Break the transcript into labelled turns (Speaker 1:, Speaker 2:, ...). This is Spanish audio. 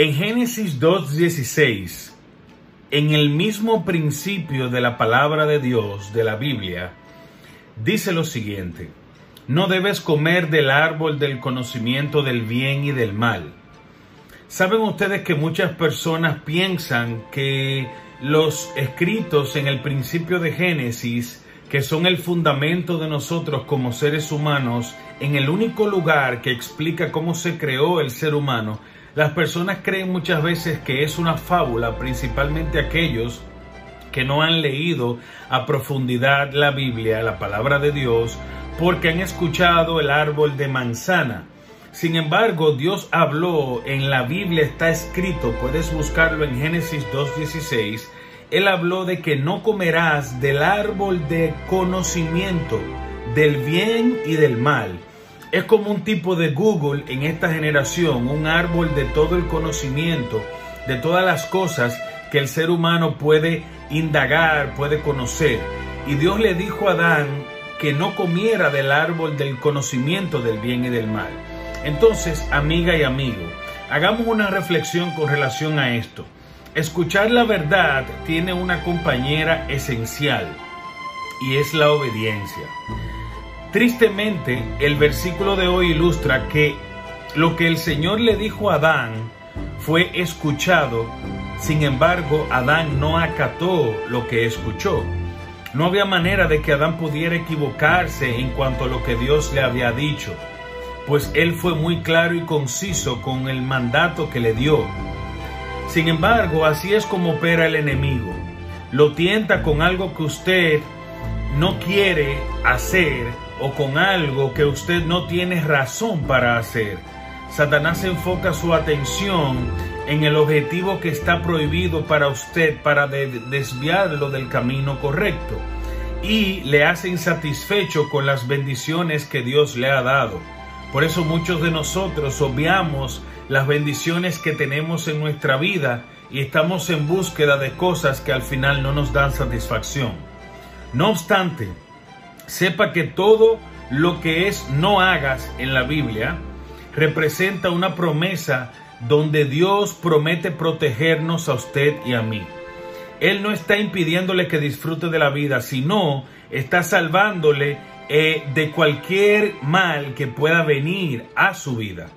Speaker 1: En Génesis 2.16, en el mismo principio de la palabra de Dios, de la Biblia, dice lo siguiente, no debes comer del árbol del conocimiento del bien y del mal. Saben ustedes que muchas personas piensan que los escritos en el principio de Génesis, que son el fundamento de nosotros como seres humanos, en el único lugar que explica cómo se creó el ser humano, las personas creen muchas veces que es una fábula, principalmente aquellos que no han leído a profundidad la Biblia, la palabra de Dios, porque han escuchado el árbol de manzana. Sin embargo, Dios habló, en la Biblia está escrito, puedes buscarlo en Génesis 2.16, Él habló de que no comerás del árbol de conocimiento, del bien y del mal. Es como un tipo de Google en esta generación, un árbol de todo el conocimiento, de todas las cosas que el ser humano puede indagar, puede conocer. Y Dios le dijo a Adán que no comiera del árbol del conocimiento del bien y del mal. Entonces, amiga y amigo, hagamos una reflexión con relación a esto. Escuchar la verdad tiene una compañera esencial y es la obediencia. Tristemente, el versículo de hoy ilustra que lo que el Señor le dijo a Adán fue escuchado, sin embargo, Adán no acató lo que escuchó. No había manera de que Adán pudiera equivocarse en cuanto a lo que Dios le había dicho, pues él fue muy claro y conciso con el mandato que le dio. Sin embargo, así es como opera el enemigo. Lo tienta con algo que usted no quiere hacer o con algo que usted no tiene razón para hacer. Satanás enfoca su atención en el objetivo que está prohibido para usted para desviarlo del camino correcto y le hace insatisfecho con las bendiciones que Dios le ha dado. Por eso muchos de nosotros obviamos las bendiciones que tenemos en nuestra vida y estamos en búsqueda de cosas que al final no nos dan satisfacción. No obstante, sepa que todo lo que es no hagas en la Biblia representa una promesa donde Dios promete protegernos a usted y a mí. Él no está impidiéndole que disfrute de la vida, sino está salvándole eh, de cualquier mal que pueda venir a su vida.